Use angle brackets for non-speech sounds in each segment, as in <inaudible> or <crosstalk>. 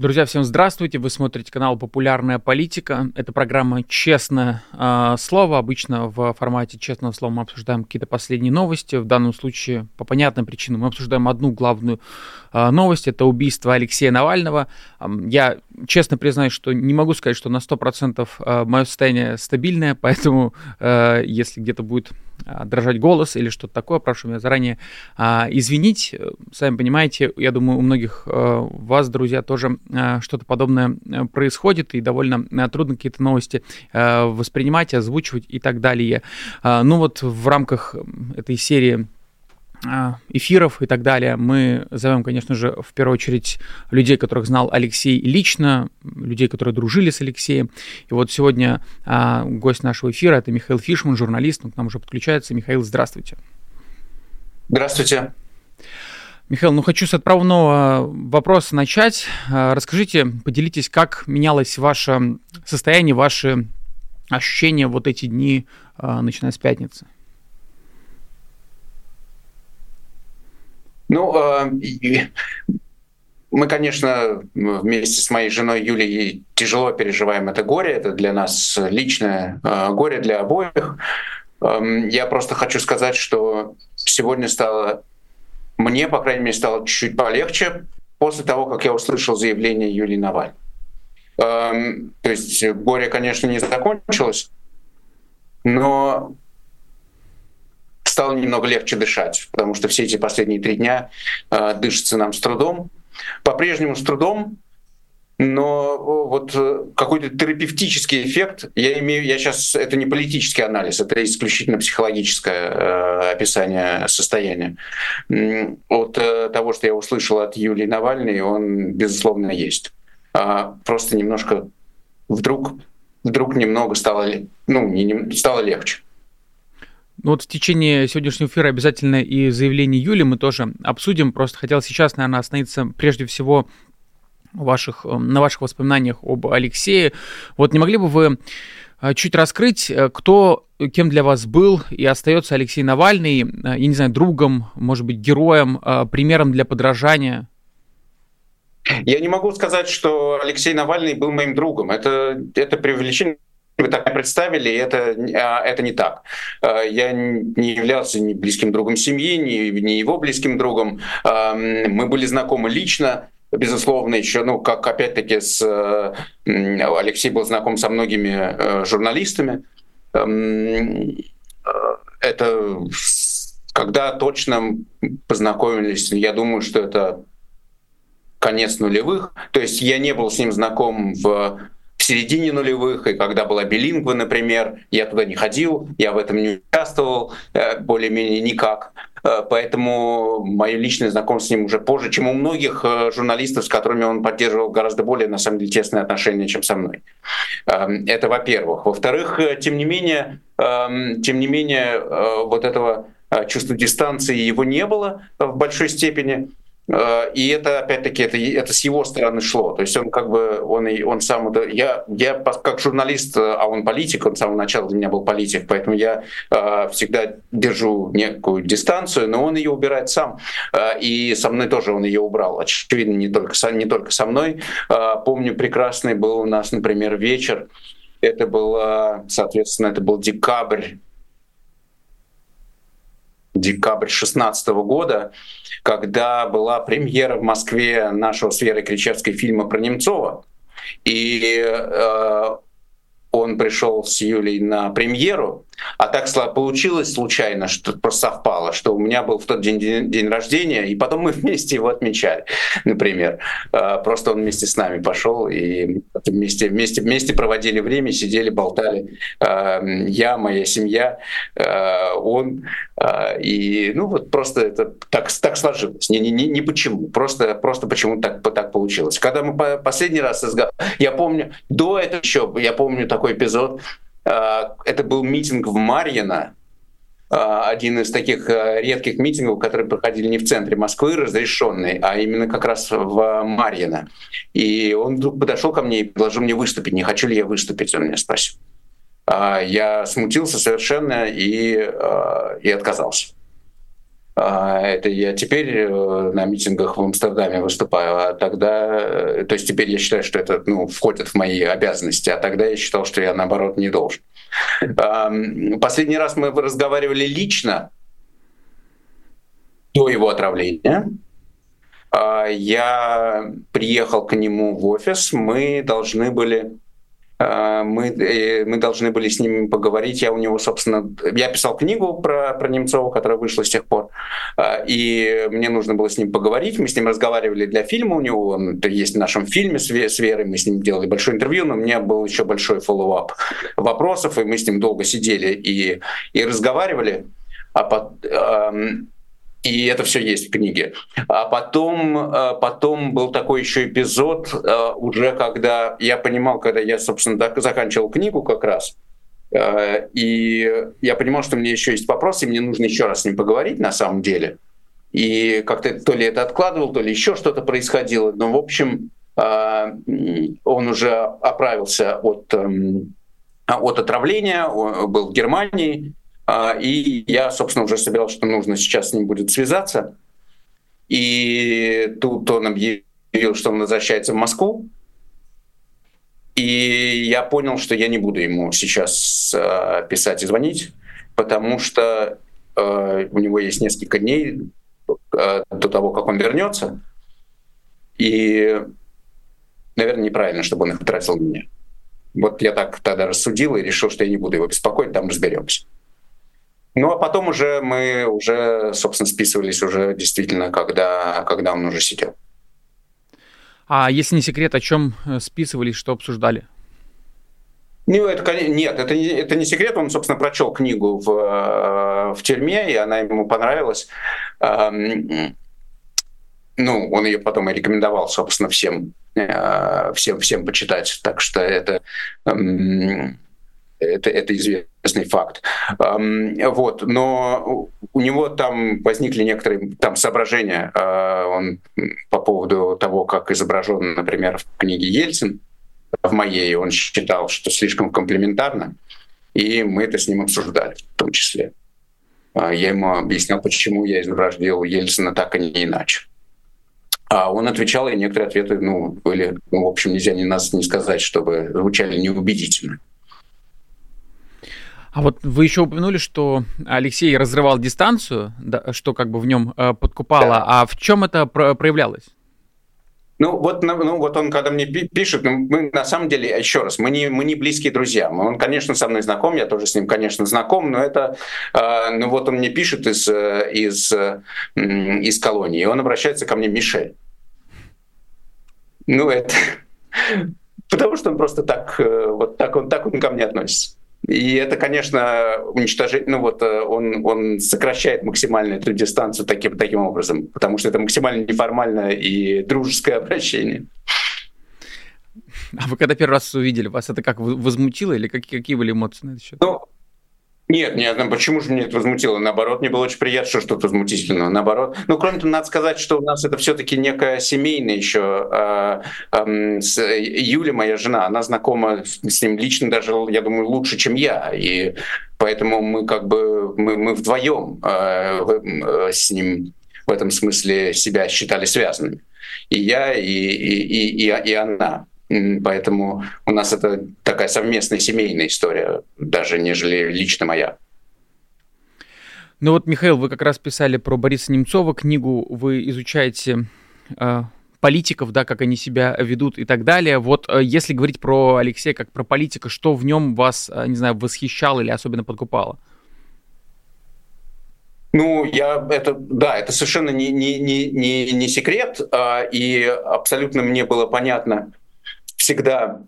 Друзья, всем здравствуйте. Вы смотрите канал «Популярная политика». Это программа «Честное э, слово». Обычно в формате «Честного слова» мы обсуждаем какие-то последние новости. В данном случае, по понятным причинам, мы обсуждаем одну главную э, новость. Это убийство Алексея Навального. Я честно признаюсь, что не могу сказать, что на 100% э, мое состояние стабильное, <laughs> поэтому если где-то будет а, дрожать голос или что-то такое, прошу меня заранее а, извинить. Сами понимаете, я думаю, у многих а, вас, друзья, тоже а, что-то подобное э, происходит, и довольно а, трудно какие-то новости воспринимать, озвучивать и так далее. Ну вот в рамках этой серии эфиров и так далее. Мы зовем, конечно же, в первую очередь людей, которых знал Алексей лично, людей, которые дружили с Алексеем. И вот сегодня а, гость нашего эфира это Михаил Фишман, журналист, он к нам уже подключается. Михаил, здравствуйте. Здравствуйте. Михаил, ну хочу с отправного вопроса начать. А, расскажите, поделитесь, как менялось ваше состояние, ваши ощущения вот эти дни, начиная с пятницы. Ну, э, мы, конечно, вместе с моей женой Юлией тяжело переживаем это горе. Это для нас личное горе для обоих. Я просто хочу сказать, что сегодня стало, мне, по крайней мере, стало чуть-чуть полегче после того, как я услышал заявление Юлии Навальной. Эм, то есть горе, конечно, не закончилось, но стало немного легче дышать, потому что все эти последние три дня э, дышится нам с трудом. По-прежнему с трудом, но вот э, какой-то терапевтический эффект, я имею, я сейчас, это не политический анализ, это исключительно психологическое э, описание состояния. От э, того, что я услышал от Юлии Навальной, он, безусловно, есть. А просто немножко вдруг, вдруг немного стало, ну, не, стало легче. Ну вот в течение сегодняшнего эфира обязательно и заявление Юли мы тоже обсудим. Просто хотел сейчас, наверное, остановиться прежде всего ваших, эм, на ваших воспоминаниях об Алексее. Вот не могли бы вы э, чуть раскрыть, э, кто, кем для вас был и остается Алексей Навальный, э, я не знаю, другом, может быть, героем, примером для подражания? Я не могу сказать, что Алексей Навальный был моим другом. Это, это преувеличение вы так представили, это, а, это не так. Я не являлся ни близким другом семьи, ни, ни его близким другом. А, мы были знакомы лично, безусловно, еще, ну, как опять-таки с Алексей был знаком со многими журналистами. Это когда точно познакомились, я думаю, что это конец нулевых. То есть я не был с ним знаком в в середине нулевых, и когда была билингва, например, я туда не ходил, я в этом не участвовал э, более-менее никак. Э, поэтому мое личное знакомство с ним уже позже, чем у многих э, журналистов, с которыми он поддерживал гораздо более, на самом деле, тесные отношения, чем со мной. Эм, это во-первых. Во-вторых, тем не менее, эм, тем не менее, вот этого чувства дистанции его не было в большой степени. Э, и это, опять-таки, это, это с его стороны шло. То есть он как бы, он, он сам, я, я как журналист, а он политик, он с самого начала для меня был политик, поэтому я э, всегда держу некую дистанцию, но он ее убирает сам. Э, и со мной тоже он ее убрал. Очевидно, не только, не только со мной. Э, помню, прекрасный был у нас, например, вечер. Это было, соответственно, это был декабрь декабрь 2016 года, когда была премьера в Москве нашего с Верой Кричевской фильма про Немцова. И э, он пришел с Юлей на премьеру, а так получилось случайно, что просто совпало, что у меня был в тот день день, день рождения, и потом мы <laughs> вместе его отмечали, например. А, просто он вместе с нами пошел, и вместе, вместе, вместе проводили время, сидели, болтали. А, я, моя семья, а, он. И ну вот просто это так, так сложилось. Не, не, не, не почему, просто, просто почему так, так получилось. Когда мы последний раз я помню, до этого еще, я помню такой эпизод, это был митинг в Марьино, а, один из таких а, редких митингов, которые проходили не в центре Москвы, разрешенный, а именно как раз в Марьино. И он вдруг подошел ко мне и предложил мне выступить. Не хочу ли я выступить, он меня спросил. Я смутился совершенно и, и отказался. Это я теперь на митингах в Амстердаме выступаю, а тогда, то есть теперь я считаю, что это ну, входит в мои обязанности, а тогда я считал, что я наоборот не должен. Последний раз мы разговаривали лично до его отравления. А, я приехал к нему в офис, мы должны были а, мы, э, мы должны были с ним поговорить. Я у него, собственно, я писал книгу про, про Немцова, которая вышла с тех пор, а, и мне нужно было с ним поговорить. Мы с ним разговаривали для фильма у него, он это есть в нашем фильме с, с Верой, мы с ним делали большое интервью, но у меня был еще большой follow-up вопросов, и мы с ним долго сидели и, и разговаривали. А под, и это все есть в книге. А потом, э, потом был такой еще эпизод, э, уже когда я понимал, когда я, собственно, заканчивал книгу как раз, э, и я понимал, что у меня еще есть вопросы, и мне нужно еще раз с ним поговорить на самом деле. И как-то то ли это откладывал, то ли еще что-то происходило. Но, в общем, он уже оправился от, эм, от отравления, был в Германии, и я, собственно, уже собирался, что нужно сейчас с ним будет связаться. И тут он объявил, что он возвращается в Москву. И я понял, что я не буду ему сейчас а, писать и звонить, потому что а, у него есть несколько дней до того, как он вернется. И, наверное, неправильно, чтобы он их тратил на меня. Вот я так тогда рассудил и решил, что я не буду его беспокоить, там разберемся. Ну а потом уже мы уже, собственно, списывались уже действительно, когда, когда он уже сидел. А если не секрет, о чем э, списывались, что обсуждали? Ну, это, нет, это не, это не секрет. Он, собственно, прочел книгу в, э, в тюрьме, и она ему понравилась. Ну, он ее потом и рекомендовал, собственно, всем, э, всем, всем почитать. Так что это это, это известный факт. Вот. Но у него там возникли некоторые там соображения а, он, по поводу того, как изображен, например, в книге Ельцин, в моей он считал, что слишком комплементарно, и мы это с ним обсуждали в том числе. А, я ему объяснял, почему я изобразил Ельцина так, а не иначе. А он отвечал, и некоторые ответы, ну, были, ну, в общем, нельзя ни нас не сказать, чтобы звучали неубедительно. А вот вы еще упомянули, что Алексей разрывал дистанцию, да, что как бы в нем э, подкупало. Да. А в чем это про- проявлялось? Ну вот, ну вот он, когда мне пишет, ну, мы на самом деле, еще раз, мы не, мы не близкие друзья. Он, конечно, со мной знаком, я тоже с ним, конечно, знаком, но это, э, ну вот он мне пишет из, э, из, из колонии, и он обращается ко мне Мишель. Ну это, <laughs> потому что он просто так, э, вот так он, так он ко мне относится. И это, конечно, уничтожение, ну вот э, он, он сокращает максимально эту дистанцию таким, таким образом, потому что это максимально неформальное и дружеское обращение. А вы когда первый раз увидели, вас это как возмутило или какие, какие были эмоции на этот счет? Ну, нет, нет, почему же мне это возмутило? Наоборот, мне было очень приятно, что что-то возмутительного. Наоборот. Ну, кроме того, надо сказать, что у нас это все-таки некая семейная еще. Э, э, с Юля, моя жена, она знакома с ним лично даже, я думаю, лучше, чем я. И поэтому мы как бы, мы, мы вдвоем э, с ним в этом смысле себя считали связанными. И я, и, и, и, и она. Поэтому у нас это такая совместная семейная история, даже нежели лично моя. Ну вот, Михаил, вы как раз писали про Бориса Немцова книгу, вы изучаете э, политиков, да, как они себя ведут и так далее. Вот э, если говорить про Алексея как про политика, что в нем вас, э, не знаю, восхищало или особенно подкупало? Ну, я это, да, это совершенно не, не, не, не, не секрет, а, и абсолютно мне было понятно, всегда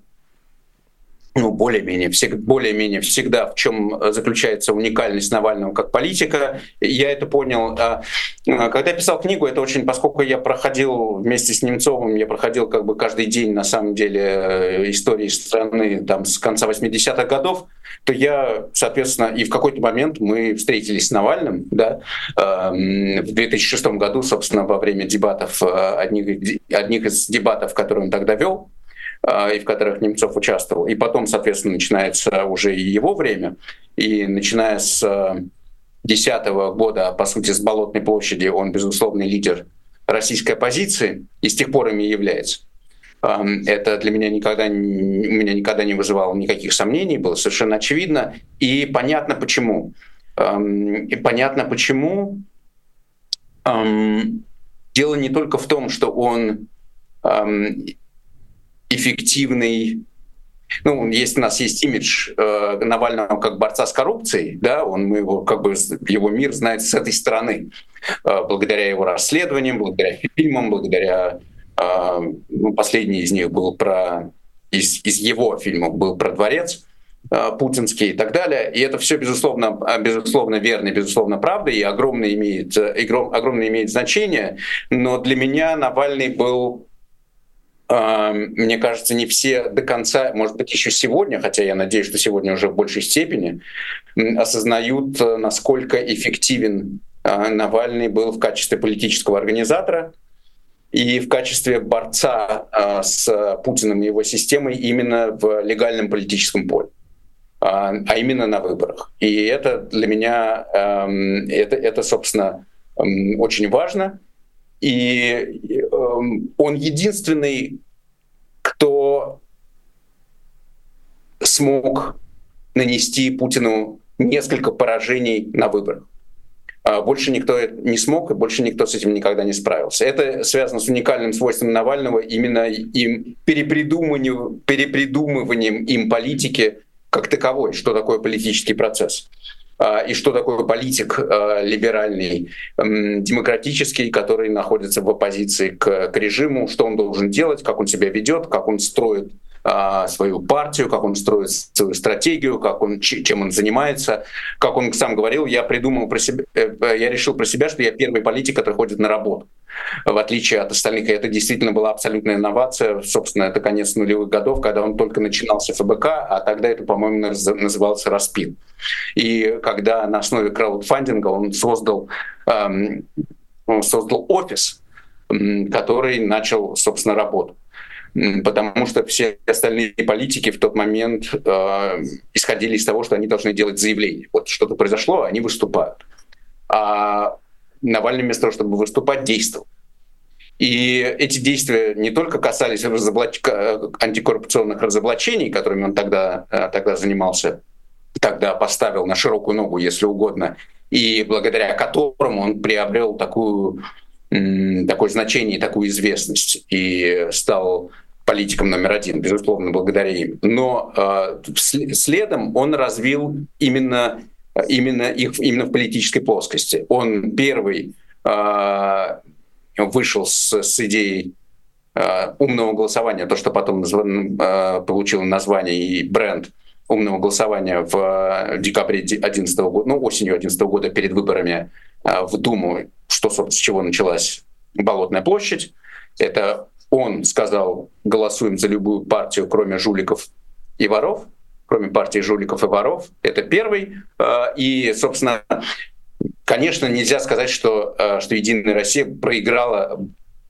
ну, более-менее, всег, более-менее всегда, в чем заключается уникальность Навального как политика. Я это понял. А, а, когда я писал книгу, это очень, поскольку я проходил вместе с Немцовым, я проходил как бы каждый день, на самом деле, э, истории страны там, с конца 80-х годов, то я, соответственно, и в какой-то момент мы встретились с Навальным, да, в 2006 году, собственно, во время дебатов, э, одних, одних из дебатов, которые он тогда вел, и в которых Немцов участвовал. И потом, соответственно, начинается уже и его время. И начиная с 2010 года, по сути, с Болотной площади он безусловный лидер российской оппозиции и с тех пор ими является. Это для меня никогда, у меня никогда не вызывало никаких сомнений, было совершенно очевидно. И понятно почему. И понятно почему. Дело не только в том, что он эффективный ну, есть у нас есть имидж э, Навального как борца с коррупцией, да, он мы его как бы его мир знает с этой стороны, э, благодаря его расследованиям, благодаря фильмам, благодаря э, ну, последний из них был про из, из его фильмов был про дворец э, путинский и так далее. И это все, безусловно, безусловно верно, безусловно правда, и огромное имеет, огромное имеет значение. Но для меня Навальный был мне кажется, не все до конца, может быть, еще сегодня, хотя я надеюсь, что сегодня уже в большей степени, осознают, э, насколько эффективен а, Навальный был в качестве политического организатора и в качестве борца а, с Путиным и его системой именно в легальном политическом поле а, а именно на выборах. И это для меня, это, это собственно, очень важно. И он единственный, кто смог нанести Путину несколько поражений на выборах. А больше никто не смог, и больше никто с этим никогда не справился. Это связано с уникальным свойством Навального, именно им перепридумыванием, перепридумыванием им политики как таковой, что такое политический процесс. А, и что такое политик а, либеральный, демократический, который находится в оппозиции к, к режиму, что он должен делать, как он себя ведет, как он строит а, свою партию, как он строит свою стратегию, как он, чем он занимается. Как он сам говорил, я придумал про себя, э, э, я решил про себя, что я первый политик, который ходит на работу, в отличие от остальных. И это действительно была абсолютная инновация. Собственно, это конец нулевых годов, когда он только начинался ФБК, а тогда это, по-моему, назывался «Распил». И когда на основе краудфандинга он создал, эм, он создал офис, который начал, собственно, работу потому что все остальные политики в тот момент э, исходили из того, что они должны делать заявление. Вот что-то произошло, они выступают. А Навальный вместо того, чтобы выступать, действовал. И эти действия не только касались разоблач... антикоррупционных разоблачений, которыми он тогда, э, тогда занимался, тогда поставил на широкую ногу, если угодно, и благодаря которому он приобрел такую такое значение, такую известность и стал политиком номер один, безусловно, благодаря им. Но э, следом он развил именно, именно их именно в политической плоскости. Он первый э, вышел с, с идеей э, умного голосования, то, что потом получило название и бренд умного голосования в декабре 2011 года, ну, осенью 2011 года перед выборами в Думу, что, с чего началась Болотная площадь. Это он сказал, голосуем за любую партию, кроме жуликов и воров, кроме партии жуликов и воров. Это первый. А, и, собственно, конечно, нельзя сказать, что, а, что «Единая Россия» проиграла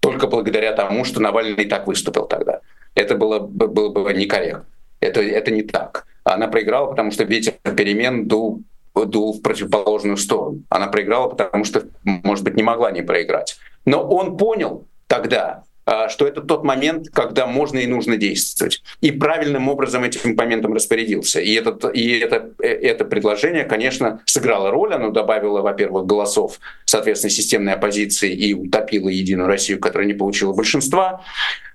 только благодаря тому, что Навальный так выступил тогда. Это было, было бы некорректно. Это, это не так. Она проиграла, потому что ветер перемен дул, дул в противоположную сторону. Она проиграла, потому что, может быть, не могла не проиграть. Но он понял тогда, а, что это тот момент, когда можно и нужно действовать. И правильным образом этим моментом распорядился. И, этот, и это, э, это предложение, конечно, сыграло роль. Оно добавило, во-первых, голосов, соответственно, системной оппозиции и утопило Единую Россию, которая не получила большинства.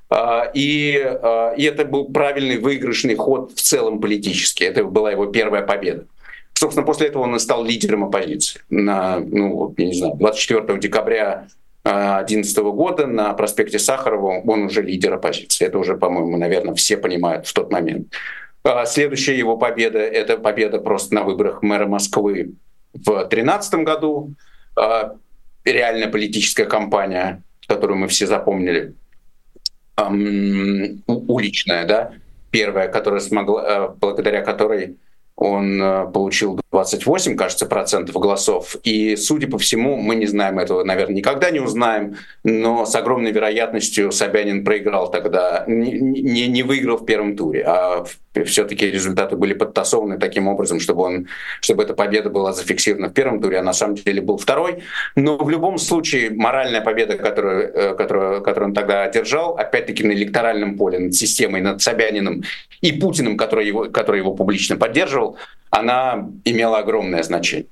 А, и, а, и это был правильный выигрышный ход в целом политически. Это была его первая победа. Собственно, после этого он и стал лидером оппозиции. На, ну, я не знаю, 24 декабря 2011 года на проспекте Сахарова он уже лидер оппозиции. Это уже, по-моему, наверное, все понимают в тот момент. А следующая его победа — это победа просто на выборах мэра Москвы в 2013 году. А реальная политическая кампания, которую мы все запомнили, уличная, да, первая, которая смогла, благодаря которой он э, получил 28, кажется, процентов голосов. И, судя по всему, мы не знаем этого, наверное, никогда не узнаем, но с огромной вероятностью Собянин проиграл тогда, не, не, не выиграл в первом туре, а все-таки результаты были подтасованы таким образом, чтобы, он, чтобы эта победа была зафиксирована в первом туре, а на самом деле был второй. Но в любом случае моральная победа, которую, э, которую, которую он тогда одержал, опять-таки на электоральном поле, над системой, над Собяниным и Путиным, который его, который его публично поддерживал, она имела огромное значение.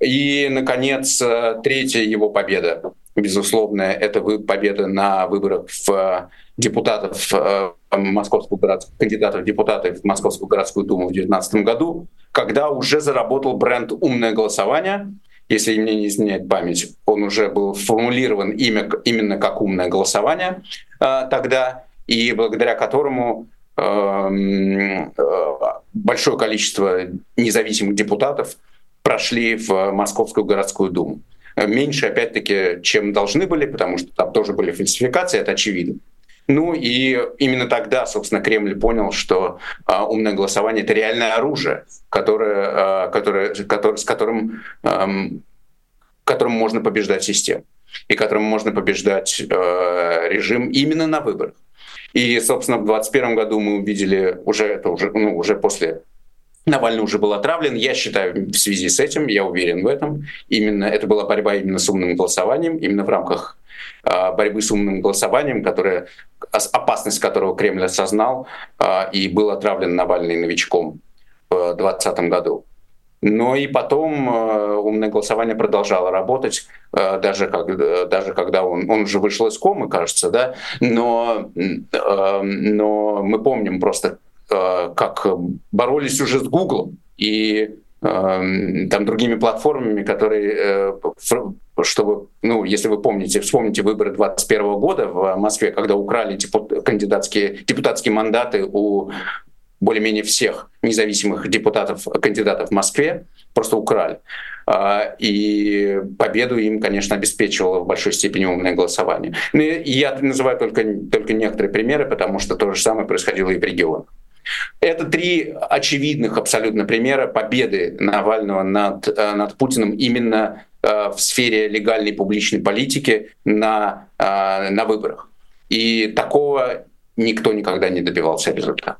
И, наконец, э, третья его победа, безусловно, это победа на выборах в депутатов э, Московского городского, кандидатов в депутаты в Московскую городскую думу в 2019 году, когда уже заработал бренд «умное голосование», если мне не изменяет память, он уже был формулирован имя, именно как умное голосование э, тогда, и благодаря которому Эм, э, большое количество независимых депутатов прошли в Московскую городскую думу. Меньше, опять-таки, чем должны были, потому что там тоже были фальсификации, это очевидно. Ну и именно тогда, собственно, Кремль понял, что а, умное голосование — это реальное оружие, которое, а, которое, которое, с которым, а, которым можно побеждать систему и которым можно побеждать а, режим именно на выборах. И, собственно, в 2021 году мы увидели уже это уже, ну, уже после Навальный уже был отравлен. Я считаю, в связи с этим, я уверен в этом, именно это была борьба именно с умным голосованием, именно в рамках э, борьбы с умным голосованием, которое, опасность которого Кремль осознал э, и был отравлен Навальный новичком в 2020 году. Но и потом э, умное голосование продолжало работать, даже, как, даже когда он, он уже вышел из комы, кажется, да, но, но мы помним просто, как боролись уже с Гуглом и там другими платформами, которые, чтобы, ну, если вы помните, вспомните выборы 2021 года в Москве, когда украли кандидатские, депутатские мандаты у более-менее всех независимых депутатов, кандидатов в Москве, просто украли. А, и победу им, конечно, обеспечивало в большой степени умное голосование. Ну, и я называю только, только некоторые примеры, потому что то же самое происходило и в регионах. Это три очевидных абсолютно примера победы Навального над, э, над Путиным именно э, в сфере легальной публичной политики на, э, на выборах. И такого никто никогда не добивался результата.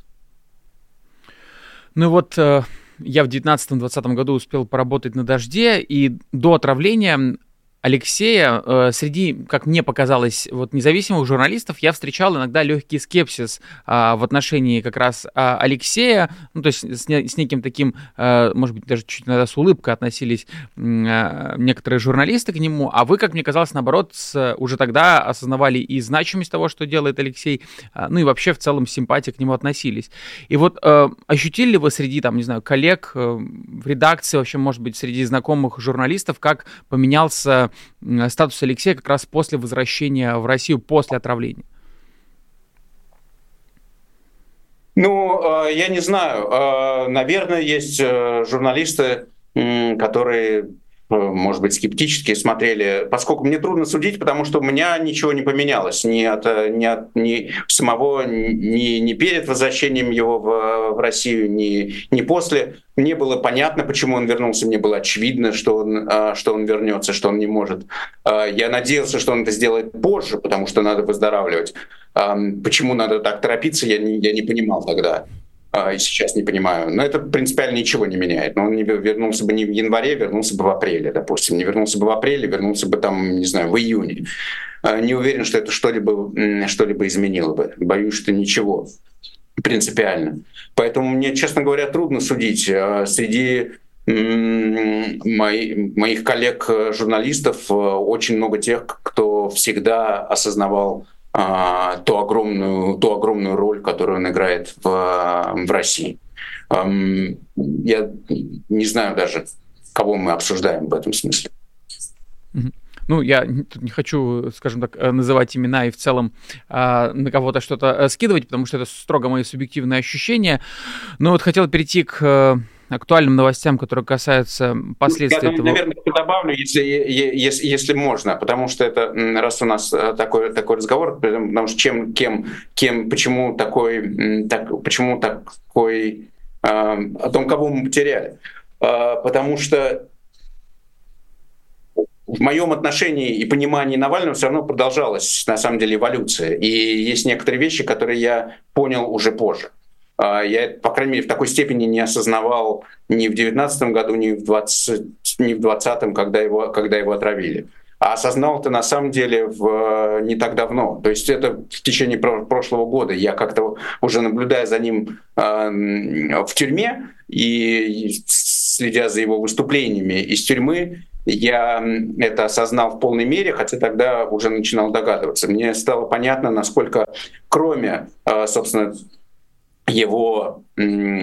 Ну вот я в 19-20 году успел поработать на «Дожде», и до отравления Алексея, э, среди, как мне показалось, вот независимых журналистов я встречал иногда легкий скепсис а, в отношении как раз а, Алексея, ну, то есть с, с неким таким, а, может быть, даже чуть иногда с улыбкой относились а, некоторые журналисты к нему, а вы, как мне казалось, наоборот, с, уже тогда осознавали и значимость того, что делает Алексей, а, ну и вообще в целом симпатии к нему относились. И вот а, ощутили ли вы среди, там, не знаю, коллег а, в редакции, вообще, может быть, среди знакомых журналистов, как поменялся статус Алексея как раз после возвращения в Россию, после отравления? Ну, э, я не знаю. Э, наверное, есть э, журналисты, которые может быть, скептически смотрели, поскольку мне трудно судить, потому что у меня ничего не поменялось ни от, ни от ни самого, ни, ни перед возвращением его в, в Россию, ни, ни после. Мне было понятно, почему он вернулся, мне было очевидно, что он, а, что он вернется, что он не может. Я надеялся, что он это сделает позже, потому что надо выздоравливать. Почему надо так торопиться, я не, я не понимал тогда. А, и сейчас не понимаю. Но это принципиально ничего не меняет. Но он не вернулся бы не в январе, вернулся бы в апреле, допустим. Не вернулся бы в апреле, вернулся бы там, не знаю, в июне. А, не уверен, что это что-либо что изменило бы. Боюсь, что ничего принципиально. Поэтому мне, честно говоря, трудно судить. А, среди моих коллег-журналистов очень много тех, кто всегда осознавал ту огромную, ту огромную роль, которую он играет в, в России. Я не знаю даже, кого мы обсуждаем в этом смысле. Ну, я не хочу, скажем так, э, называть имена и в целом а, на кого-то что-то э, скидывать, потому что это строго мои субъективные ощущения. Но вот хотел перейти к э, актуальным новостям, которые касаются последствий Я, этого. Наверное, добавлю, если, если, если можно, потому что это раз у нас э, такой, такой разговор, потому что чем, кем, кем, почему такой, так, почему такой о том, кого мы потеряли. Потому что в моем отношении и понимании Навального все равно продолжалась, на самом деле, эволюция. И есть некоторые вещи, которые я понял уже позже. Я, по крайней мере, в такой степени не осознавал ни в 19 году, ни в 20, ни в 20 когда его, когда его отравили. А осознал это на самом деле в, не так давно. То есть это в течение прошлого года. Я как-то уже наблюдая за ним э, в тюрьме и следя за его выступлениями из тюрьмы, я это осознал в полной мере, хотя тогда уже начинал догадываться. Мне стало понятно, насколько кроме, э, собственно, его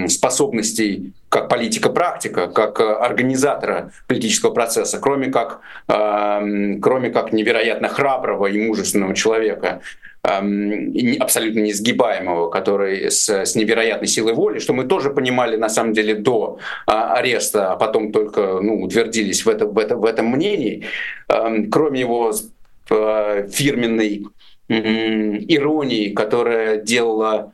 способностей как политика-практика, как э, организатора политического процесса, кроме как, э, кроме как невероятно храброго и мужественного человека, э, абсолютно несгибаемого, который с, с невероятной силой воли, что мы тоже понимали на самом деле до э, ареста, а потом только ну, утвердились в, это, в, это, в этом мнении, кроме его фирменной иронии, которая делала а,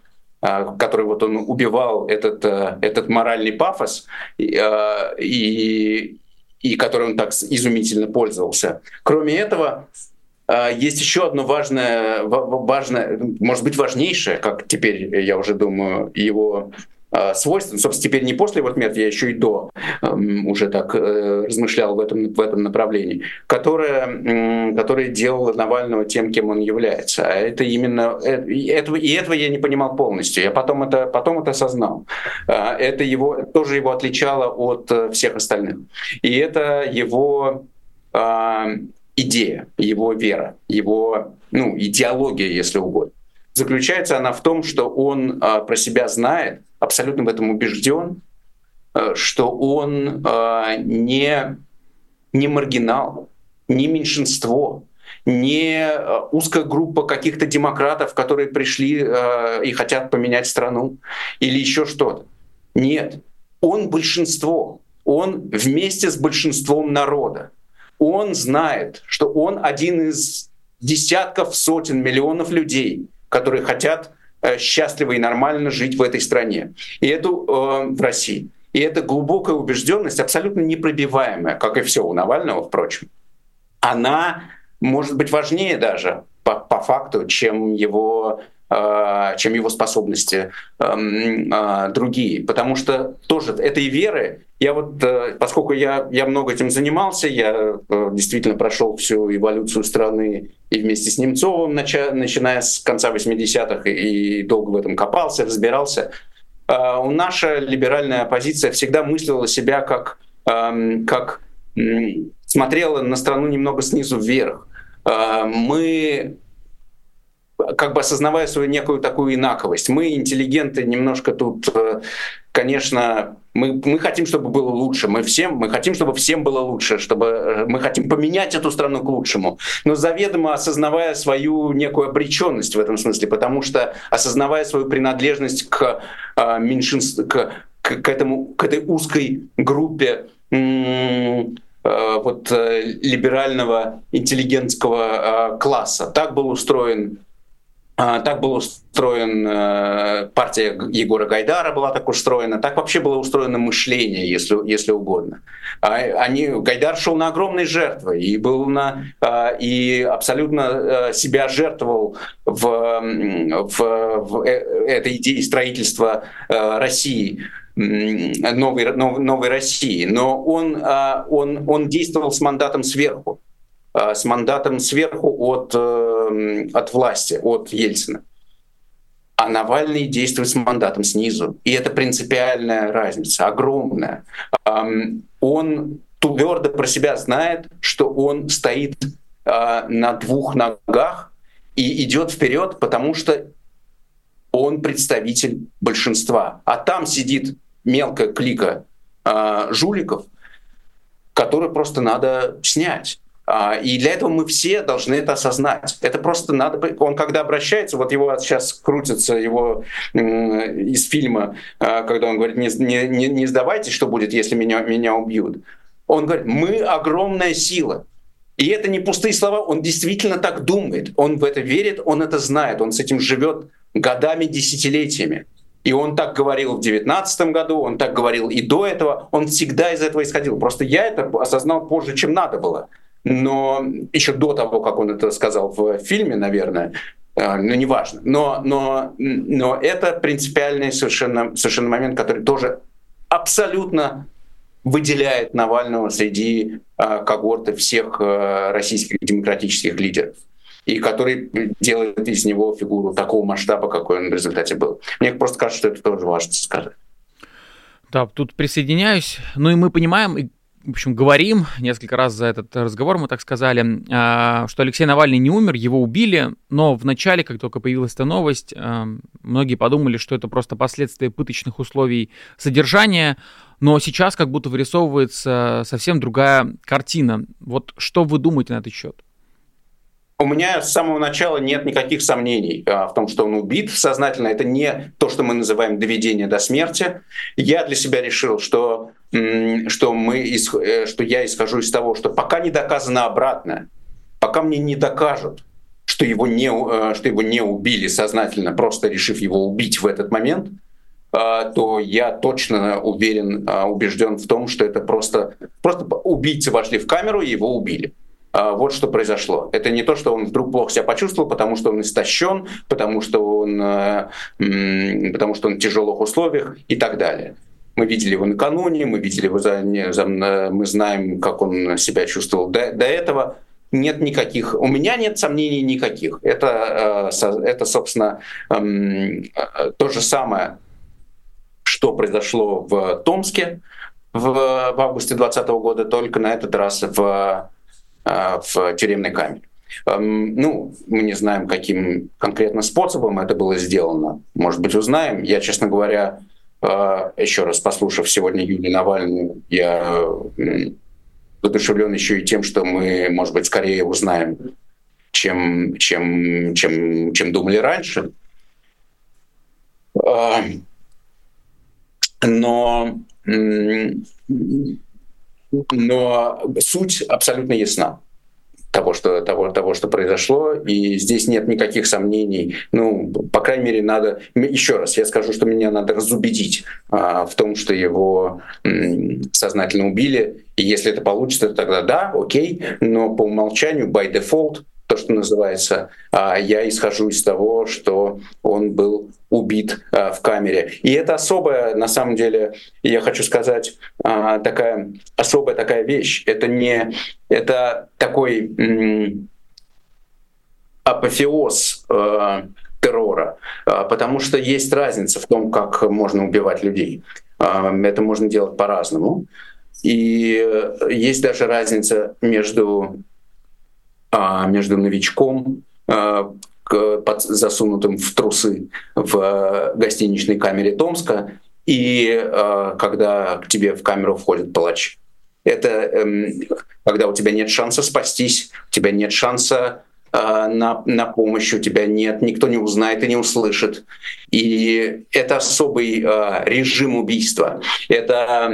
который вот он убивал этот, э, этот моральный пафос, а, и, и который он так изумительно пользовался. Кроме этого, а, есть еще одно важное, важное, может быть, важнейшее, как теперь я уже думаю, его Э, свойств. Собственно, теперь не после его смерти, я еще и до эм, уже так э, размышлял в этом, в этом направлении, которая, которая делала Навального тем, кем он является. А это именно э, этого, и этого я не понимал полностью. Я потом это, потом это осознал. Это его, тоже его отличало от всех остальных. И это его идея, его вера, его ну, идеология, если угодно. Заключается она в том, что он про себя знает, абсолютно в этом убежден, э, что он э, не, не маргинал, не меньшинство, не э, узкая группа каких-то демократов, которые пришли и хотят поменять страну, или еще что-то. Нет, он большинство, он вместе с большинством народа. Он знает, что он один из десятков, сотен миллионов людей, которые хотят счастливо и нормально жить в этой стране. И эту э, в России. И эта глубокая убежденность, абсолютно непробиваемая, как и все у Навального, впрочем, она может быть важнее даже по, по факту, чем его Э, чем его способности эм, э, другие. Потому что тоже этой веры, я вот, э, поскольку я, я много этим занимался, я действительно прошел всю эволюцию страны и вместе с Немцовым, начиная с конца 80-х, и долго в этом копался, разбирался, наша либеральная оппозиция всегда мыслила себя как, эм, как смотрела на страну немного снизу вверх. Мы как бы осознавая свою некую такую инаковость. Мы, интеллигенты, немножко тут, э, конечно, мы, мы хотим, чтобы было лучше. Мы всем, мы хотим, чтобы всем было лучше, чтобы э, мы хотим поменять эту страну к лучшему. Но заведомо осознавая свою некую обреченность в этом смысле, потому что осознавая свою принадлежность к э, меньшинству, к, к, к, этому, к этой узкой группе вот либерального интеллигентского класса. Так был устроен так был устроен э, партия Егора Гайдара была так устроена, так вообще было устроено мышление, если, если угодно. А, они, Гайдар шел на огромные жертвы и был на а, и абсолютно э, себя жертвовал в, в, в э, этой идее строительства России новой, новой России. Но он, он, он действовал с мандатом сверху. Э, с мандатом сверху от, э, от власти, от Ельцина. А Навальный действует с мандатом снизу. И это принципиальная разница, огромная. Он твердо про себя знает, что он стоит э, на двух ногах и идет вперед, потому что он представитель большинства. А там сидит мелкая клика жуликов, которые просто надо снять. А, и для этого мы все должны это осознать. Это просто надо... Он когда обращается, вот его сейчас крутится его из фильма, а, когда он говорит, не, не, не сдавайтесь, что будет, если меня, меня убьют. Он говорит, мы огромная сила. И это не пустые слова, он действительно так думает. Он в это верит, он это знает, он с этим живет годами, десятилетиями. И он так говорил в 2019 году, он так говорил и до этого, он всегда из этого исходил. Просто я это осознал позже, чем надо было. Но еще до того, как он это сказал в фильме, наверное, э, ну, неважно. Но, но, но это принципиальный совершенно, совершенно момент, который тоже абсолютно выделяет Навального среди э, когорты всех э, российских демократических лидеров и который делает из него фигуру такого масштаба, какой он в результате был. Мне просто кажется, что это тоже важно сказать. Да, тут присоединяюсь. Ну и мы понимаем, в общем, говорим, несколько раз за этот разговор мы так сказали, а, что Алексей Навальный не умер, его убили, но в начале, как только появилась эта новость, а, многие подумали, что это просто последствия пыточных условий содержания, но сейчас как будто вырисовывается совсем другая картина. Вот что вы думаете на этот счет? У меня с самого начала нет никаких сомнений а, в том, что он убит сознательно. Это не то, что мы называем доведение до смерти. Я для себя решил, что, что, мы, э, что я исхожу из того, что пока не доказано обратное, пока мне не докажут, что его не, э, что его не убили сознательно, просто решив его убить в этот момент, а, то я точно уверен, убежден в том, что это просто, просто убийцы вошли в камеру и его убили. А, вот что произошло. Это не то, что он вдруг плохо себя почувствовал, потому что он истощен, потому что он, э, потому что он в тяжелых условиях и так далее. Мы видели его накануне, мы видели его за, за мы знаем, как он себя чувствовал до, до этого. Нет никаких, у меня нет сомнений никаких. Это, э, это собственно, эм, э, то же самое, что произошло в Томске в, в августе 2020 года, только на этот раз в в тюремной камере. Эм, ну, мы не знаем, каким конкретно способом это было сделано. Может быть, узнаем. Я, честно говоря, э, еще раз послушав сегодня Юлию Навальную, я воодушевлен еще и тем, что мы, может быть, скорее узнаем, чем, чем, чем, чем думали раньше. Э, но но суть абсолютно ясна того, что, того, того, что произошло, и здесь нет никаких сомнений. Ну, по крайней мере, надо... Еще раз, я скажу, что меня надо разубедить а, в том, что его м, сознательно убили, и если это получится, то тогда да, окей, но по умолчанию, by default, то, что называется, а, я исхожу из того, что он был убит а, в камере. И это особая, на самом деле, я хочу сказать, а, такая особая такая вещь. Это не это такой апофеоз террора, потому что есть разница в том, как можно убивать людей. Это можно делать по-разному. И э, есть даже разница между между новичком, а, под, засунутым в трусы в э, гостиничной камере Томска, и а, когда к тебе в камеру входит палач. Это эм, когда у тебя нет шанса спастись, у тебя нет шанса а, на, на помощь у тебя нет, никто не узнает и не услышит. И это особый режим убийства. Это,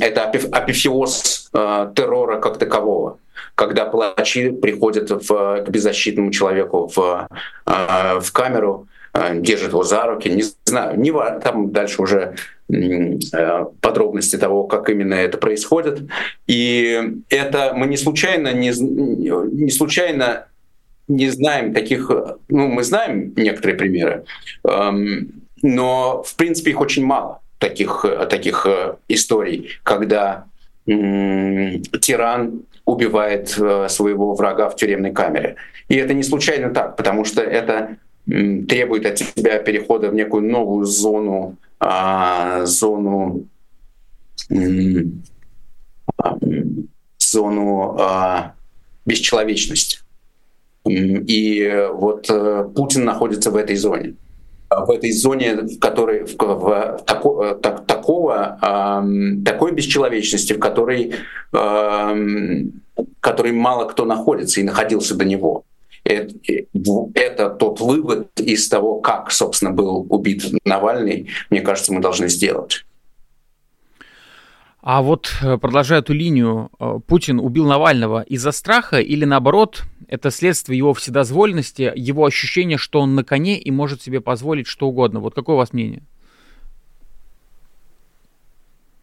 это апифеоз э, террора как такового когда палачи приходят в, к беззащитному человеку в, в камеру, держат его за руки, не знаю, не, там дальше уже подробности того, как именно это происходит. И это мы не случайно не, не случайно не знаем таких, ну, мы знаем некоторые примеры, эм, но, в принципе, их очень мало, таких, таких э, историй, когда тиран убивает э, своего врага в тюремной камере. И это не случайно так, потому что это требует от тебя перехода в некую новую зону, а, зону, а, зону а, бесчеловечности. И вот э, Путин находится в этой зоне в этой зоне, в которой в, в, тако, э, так, такого э, такой бесчеловечности, в которой э, которой мало кто находится и находился до него. Это, это тот вывод из того, как, собственно, был убит Навальный, мне кажется, мы должны сделать. А вот э, продолжая эту линию, э, Путин убил Навального из-за страха или наоборот, это следствие его вседозволенности, его ощущения, что он на коне и может себе позволить что угодно. Вот какое у вас мнение?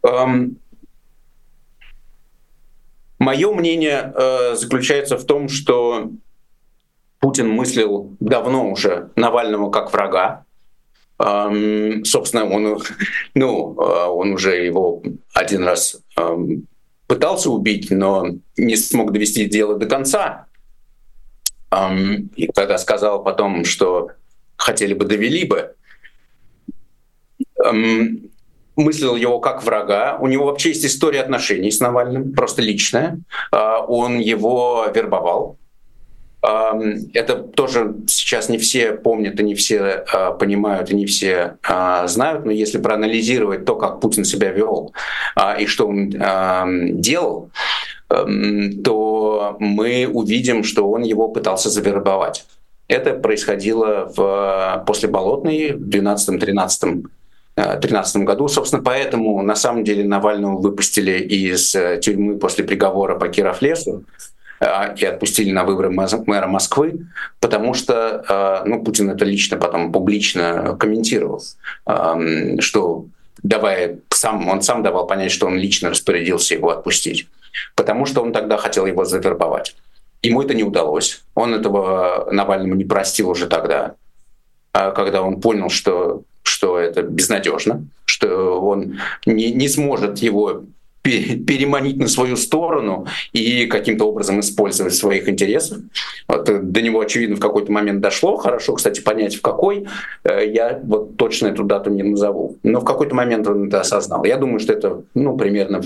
Um, мое мнение э, заключается в том, что Путин мыслил давно уже Навального как врага, Собственно, он, ну, а, он уже его один раз пытался убить, но не смог довести дело до конца. И когда сказал потом, что хотели бы довели бы, мыслил его как врага. У него вообще есть история отношений с Навальным, просто личная. А, он его вербовал это тоже сейчас не все помнят и не все а, понимают и не все а, знают, но если проанализировать то, как Путин себя вел а, и что он делал, то мы увидим, что он его пытался завербовать. Это происходило в, после Болотной в 12-13 2013 году. Собственно, поэтому на самом деле Навального выпустили из э, тюрьмы после приговора по Кировлесу. А, и отпустили на выборы мэра Москвы, потому что а, ну, Путин это лично потом публично комментировал, что давая сам, он сам давал понять, что он лично распорядился его отпустить, потому что он тогда хотел его завербовать. Ему это не удалось. Он этого Навальному не простил уже тогда, а когда он понял, что, что это безнадежно, что он не, не сможет его переманить на свою сторону и каким-то образом использовать в своих интересах. Вот, э, до него, очевидно, в какой-то момент дошло. Хорошо, кстати, понять, в какой. Э, я вот точно эту дату не назову. Но в какой-то момент он это осознал. Я думаю, что это, ну, примерно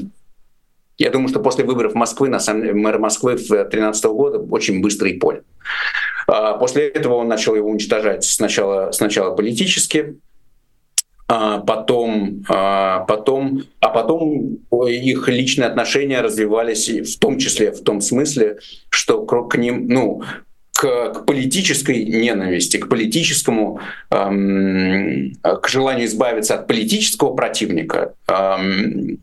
я думаю, что после выборов Москвы, на самом деле, мэра Москвы 2013 года очень быстро и понял. А после этого он начал его уничтожать сначала, сначала политически, потом, а потом, а потом их личные отношения развивались в том числе в том смысле, что к ним, ну, к, к политической ненависти, к политическому, эм, к желанию избавиться от политического противника, эм,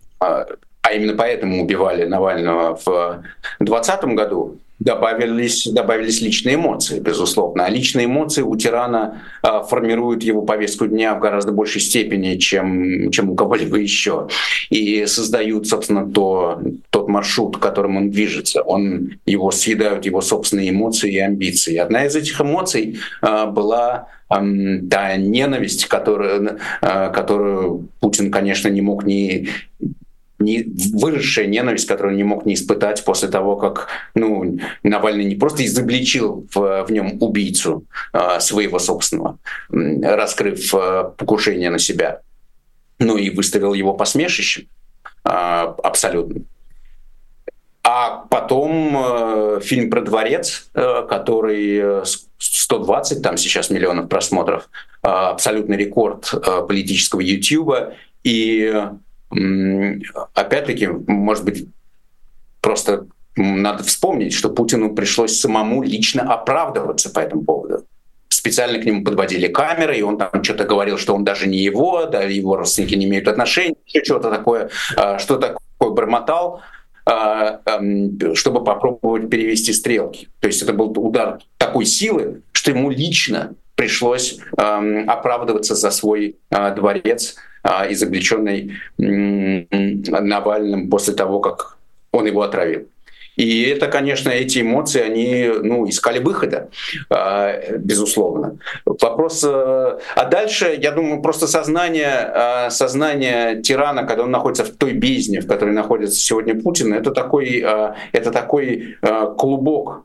а именно поэтому убивали Навального в 2020 году, добавились, добавились личные эмоции, безусловно. А личные эмоции у тирана а, формируют его повестку дня в гораздо большей степени, чем, чем у кого-либо еще. И создают, собственно, то, тот маршрут, которым он движется. Он, его съедают его собственные эмоции и амбиции. Одна из этих эмоций а, была та ненависть, которую, а, которую Путин, конечно, не мог ни не, выросшая ненависть, которую он не мог не испытать после того, как ну, Навальный не просто изобличил в, в нем убийцу э, своего собственного, раскрыв э, покушение на себя, ну и выставил его посмешищем э, абсолютно. А потом э, фильм про дворец, э, который 120 там сейчас миллионов просмотров, э, абсолютный рекорд э, политического Ютьюба, и опять-таки, может быть, просто надо вспомнить, что Путину пришлось самому лично оправдываться по этому поводу. Специально к нему подводили камеры, и он там что-то говорил, что он даже не его, да, его родственники не имеют отношения, что-то такое, а, что такое бормотал, а, чтобы попробовать перевести стрелки. То есть это был удар такой силы, что ему лично пришлось оправдываться за свой а, дворец, а, изобличенный Навальным после того, как он его отравил. И это, конечно, эти эмоции, они ну, искали выхода, а, безусловно. Вопрос... Э, а дальше, я думаю, просто сознание, а, сознание тирана, когда он находится в той бездне, в которой находится сегодня Путин, это такой, это такой клубок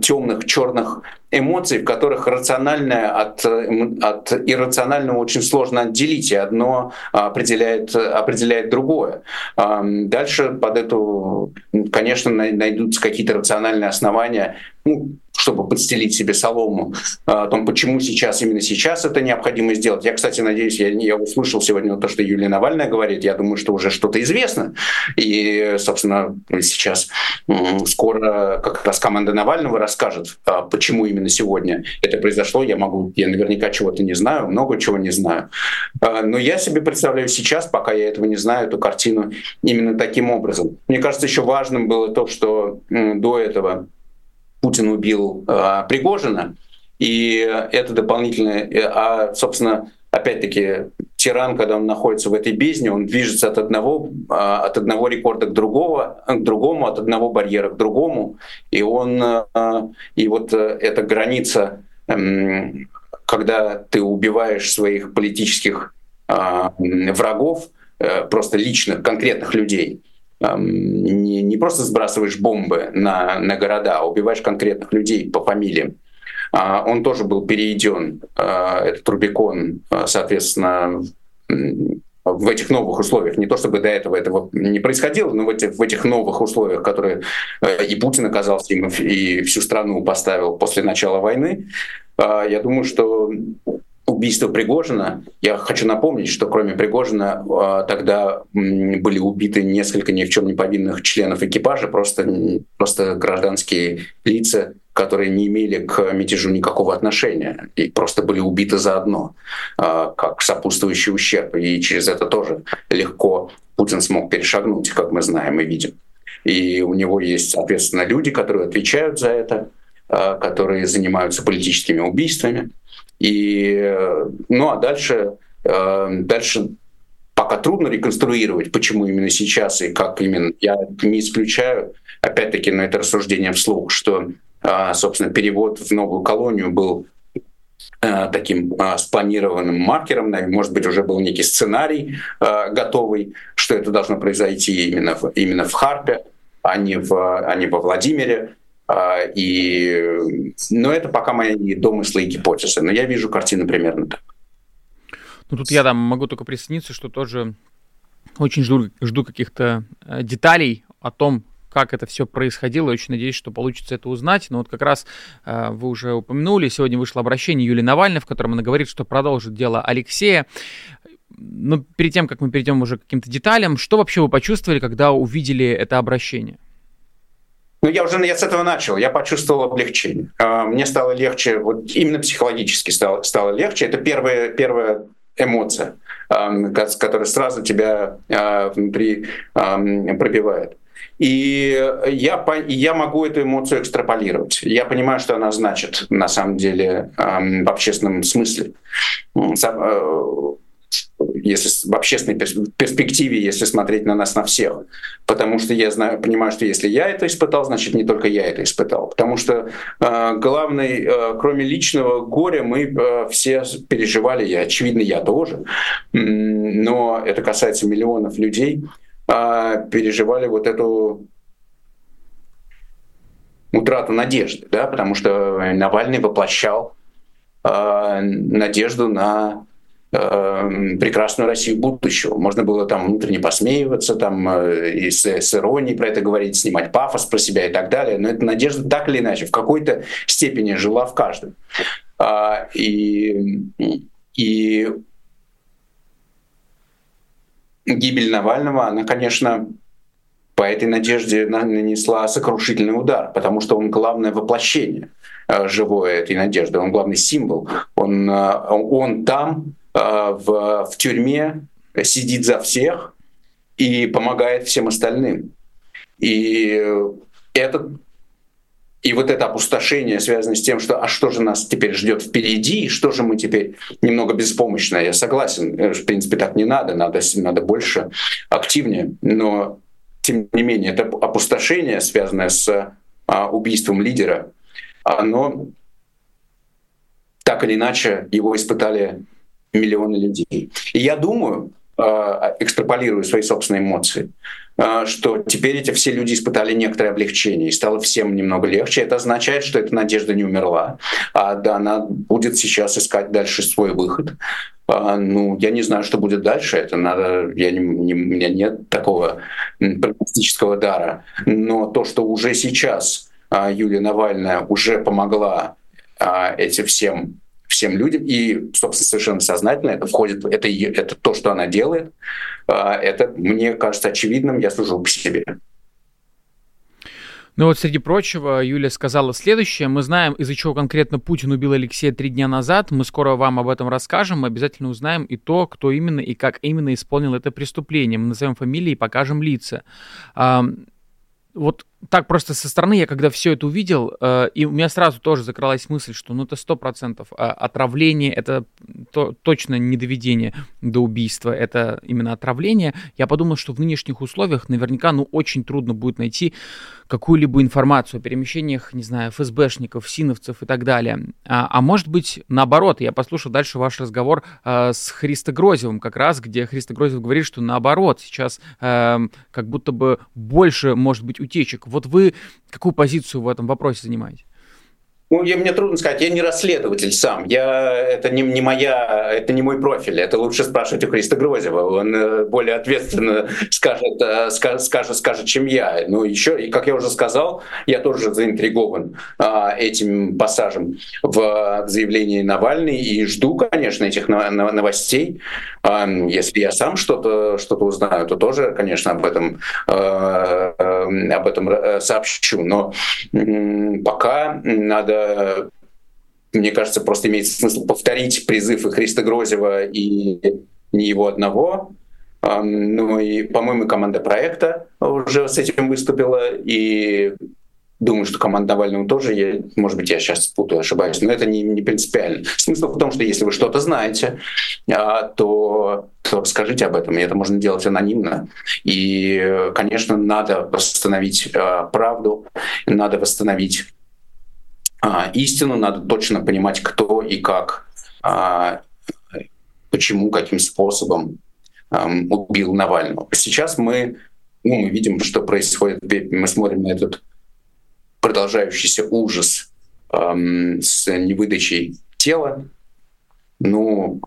темных, черных эмоций, в которых рациональное от, от иррационального очень сложно отделить, и одно определяет, определяет другое. Дальше под эту, конечно, найдутся какие-то рациональные основания, ну, чтобы подстелить себе солому, о том, почему сейчас, именно сейчас это необходимо сделать. Я, кстати, надеюсь, я, я услышал сегодня то, что Юлия Навальная говорит, я думаю, что уже что-то известно. И, собственно, сейчас скоро как раз команда Навального расскажет, а, почему именно сегодня это произошло. Я могу, я наверняка чего-то не знаю, много чего не знаю. А, но я себе представляю сейчас, пока я этого не знаю, эту картину именно таким образом. Мне кажется, еще важным было то, что до этого Путин убил э, Пригожина, и это дополнительное, э, а, собственно, опять-таки, тиран, когда он находится в этой бездне, он движется от одного, а, от одного рекорда к, другого, к другому, от одного барьера к другому, и он, и вот э, эта граница, эм, когда ты убиваешь своих политических врагов, просто личных, конкретных людей, не, не просто сбрасываешь бомбы на, на города, а убиваешь конкретных людей по фамилиям. А, он тоже был перееден, а, этот Рубикон, а, соответственно, в этих новых условиях. Не то чтобы до этого этого не происходило, но в этих, в этих новых условиях, которые э, и Путин оказался им, и всю страну поставил после начала войны, я думаю, что убийство Пригожина, я хочу напомнить, что кроме Пригожина а, тогда были убиты несколько ни в чем не повинных членов экипажа, просто, просто гражданские лица, которые не имели к мятежу никакого отношения и просто были убиты заодно, а, как сопутствующий ущерб. И через это тоже легко Путин смог перешагнуть, как мы знаем и видим. И у него есть, соответственно, люди, которые отвечают за это, а, которые занимаются политическими убийствами. И, ну а дальше, э, дальше пока трудно реконструировать, почему именно сейчас и как именно. Я не исключаю, опять-таки, на это рассуждение вслух, что, э, собственно, перевод в новую колонию был э, таким спланированным маркером, может быть, уже был некий сценарий готовый, что это должно произойти именно в, именно в Харпе, а не, в, а не во Владимире. А, и, но это пока мои домыслы и гипотезы. Но я вижу картину примерно так. Ну тут я там могу только присоединиться, что тоже очень жду, жду каких-то э, деталей о том, как это все происходило. Очень надеюсь, что получится это узнать. Но вот как раз э, вы уже упомянули, сегодня вышло обращение Юлии Навальной, в котором она говорит, что продолжит дело Алексея. Но перед тем, как мы перейдем уже к каким-то деталям, что вообще вы почувствовали, когда увидели это обращение? Ну, я уже я с этого начал. Я почувствовал облегчение. А, мне стало легче, вот именно психологически стало, стало легче. Это первая, первая эмоция, которая сразу тебя а, внутри пробивает. И я, я могу эту эмоцию экстраполировать. Я понимаю, что она значит на самом деле в общественном смысле э, если в общественной перспективе, если смотреть на нас на всех. Потому что я знаю, понимаю, что если я это испытал, значит не только я это испытал. Потому что э, главный, э, кроме личного горя, мы э, все переживали, и очевидно я тоже, но это касается миллионов людей, э, переживали вот эту утрату надежды, да, потому что Навальный воплощал э, надежду на прекрасную Россию будущего. Можно было там внутренне посмеиваться, там э, и с, с иронией про это говорить, снимать пафос про себя и так далее. Но эта надежда так или иначе в какой-то степени жила в каждом. А, и, и гибель Навального, она, конечно, по этой надежде нанесла сокрушительный удар, потому что он главное воплощение э, живое этой надежды, он главный символ. Он, он там, Э, в, в тюрьме, сидит за всех и помогает всем остальным. И это и вот это опустошение связано с тем, что а что же нас теперь ждет впереди, что же мы теперь немного беспомощные. Я согласен, э, в принципе, так не надо, надо, надо больше, активнее. Но, тем не менее, это опустошение, связанное с а, убийством лидера, оно так или иначе его испытали миллионы людей. И я думаю, а, экстраполирую свои собственные эмоции, а, что теперь эти все люди испытали некоторое облегчение и стало всем немного легче. Это означает, что эта надежда не умерла, а да, она будет сейчас искать дальше свой выход. А, ну, я не знаю, что будет дальше. Это надо, я не, не, у меня нет такого прогностического дара. Но то, что уже сейчас а, Юлия Навальная уже помогла а, этим всем всем людям, и, собственно, совершенно сознательно это входит, это, это то, что она делает, а, это, мне кажется, очевидным, я служу к себе. Ну вот, среди прочего, Юлия сказала следующее. Мы знаем, из-за чего конкретно Путин убил Алексея три дня назад. Мы скоро вам об этом расскажем. Мы обязательно узнаем и то, кто именно и как именно исполнил это преступление. Мы назовем фамилии и покажем лица. Вот так просто со стороны, я когда все это увидел, э, и у меня сразу тоже закралась мысль, что ну это сто процентов а отравление, это то, точно не доведение до убийства, это именно отравление. Я подумал, что в нынешних условиях наверняка ну очень трудно будет найти какую-либо информацию о перемещениях, не знаю, ФСБшников, синовцев и так далее. А, а может быть наоборот, я послушал дальше ваш разговор э, с Христо Грозевым как раз, где Христо Грозев говорит, что наоборот, сейчас э, как будто бы больше может быть утечек вот вы какую позицию в этом вопросе занимаете? Ну, я, мне трудно сказать, я не расследователь сам, я, это не, не моя, это не мой профиль, это лучше спрашивать у Христа Грозева, он э, более ответственно <laughs> скажет, э, скажет, скажет, чем я. Ну, еще, и как я уже сказал, я тоже заинтригован а, этим пассажем в заявлении Навальный и жду, конечно, этих новостей. А, если я сам что-то что узнаю, то тоже, конечно, об этом, а, об этом сообщу. Но пока надо мне кажется, просто имеет смысл повторить призыв и Христа Грозева, и не его одного. Ну и, по-моему, команда проекта уже с этим выступила, и думаю, что команда Навального тоже, я, может быть, я сейчас путаю, ошибаюсь, но это не, не принципиально. Смысл в том, что если вы что-то знаете, а, то, то расскажите об этом, и это можно делать анонимно. И, конечно, надо восстановить а, правду, надо восстановить а, истину, надо точно понимать, кто и как, а, почему, каким способом убил Навального. Сейчас мы, ну, мы видим, что происходит, мы смотрим на этот продолжающийся ужас с невыдачей тела, ну,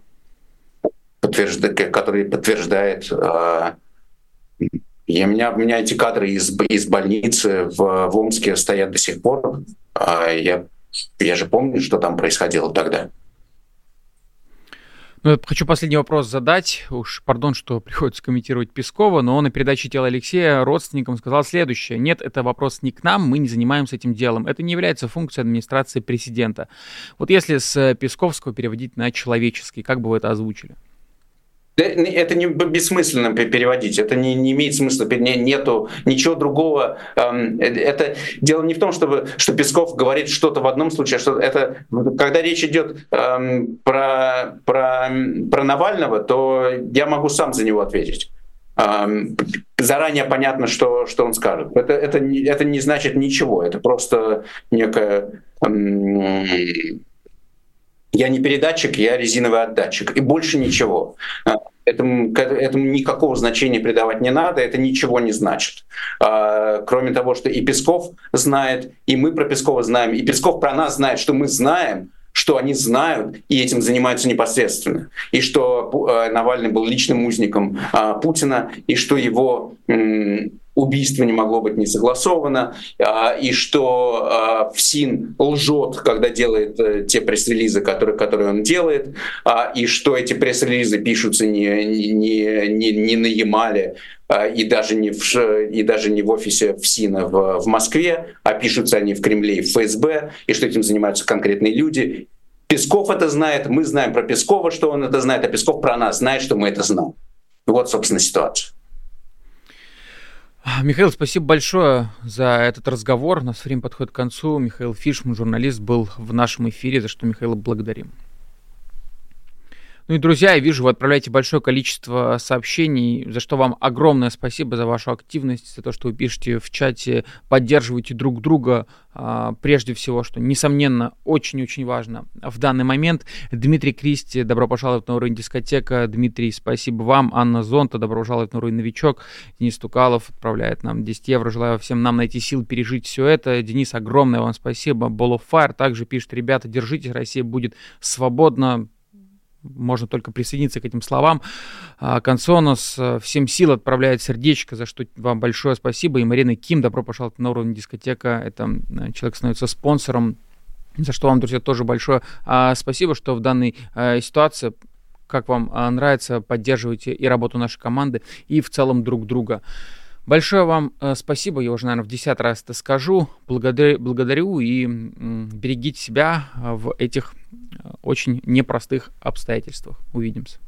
подтверждает, который подтверждает а, и у меня, у меня эти кадры из, из больницы в, в Омске стоят до сих пор. А я, я же помню, что там происходило тогда. Ну, хочу последний вопрос задать. Уж, пардон, что <laughs> приходится комментировать Пескова, но он на передаче «Тело Алексея» родственникам сказал следующее. Нет, это вопрос не к нам, мы не занимаемся этим делом. Это не является функцией администрации президента. Вот если с Песковского переводить на человеческий, как бы вы это озвучили? Это не бессмысленно переводить, это не, не имеет смысла, нету ничего другого. Эм, э, это дело не в том, чтобы, что Песков говорит что-то в одном случае, а что это когда речь идет эм, про, про, про Навального, то я могу сам за него ответить. Эм, заранее понятно, что, что он скажет. Это, это, это не значит ничего, это просто некая я не передатчик, я резиновый отдатчик. И больше ничего. А, этому, этому никакого значения придавать не надо, это ничего не значит. А, кроме того, что и Песков знает, и мы про Пескова знаем, и Песков про нас знает, что мы знаем, что они знают и этим занимаются непосредственно, и что э, Навальный был личным узником а, Путина, и что его убийство не могло быть не согласовано, а, и что а, ФСИН лжет, когда делает э, те пресс-релизы, которые, которые он делает, а, и что эти пресс-релизы пишутся не, не, не, не на Ямале, и даже не в, и даже не в офисе ФСИНа в, в Москве, а пишутся они в Кремле и в ФСБ, и что этим занимаются конкретные люди. Песков это знает, мы знаем про Пескова, что он это знает, а Песков про нас знает, что мы это знаем. Вот, собственно, ситуация. Михаил, спасибо большое за этот разговор. У нас время подходит к концу. Михаил Фишман, журналист, был в нашем эфире, за что Михаила благодарим. Ну и, друзья, я вижу, вы отправляете большое количество сообщений, за что вам огромное спасибо за вашу активность, за то, что вы пишете в чате, поддерживаете друг друга, а, прежде всего, что, несомненно, очень-очень важно в данный момент. Дмитрий Кристи, добро пожаловать на уровень дискотека. Дмитрий, спасибо вам. Анна Зонта, добро пожаловать на уровень новичок. Денис Тукалов отправляет нам 10 евро. Желаю всем нам найти сил пережить все это. Денис, огромное вам спасибо. Ball of Fire также пишет, ребята, держитесь, Россия будет свободна можно только присоединиться к этим словам. А, Консонос всем сил отправляет сердечко, за что вам большое спасибо. И Марина Ким, добро пожаловать на уровень дискотека. Это человек становится спонсором за что вам, друзья, тоже большое а, спасибо, что в данной а, ситуации как вам нравится, поддерживаете и работу нашей команды, и в целом друг друга. Большое вам э, спасибо, я уже, наверное, в десятый раз это скажу. Благодарю, благодарю и берегите себя в этих э, очень непростых обстоятельствах. Увидимся.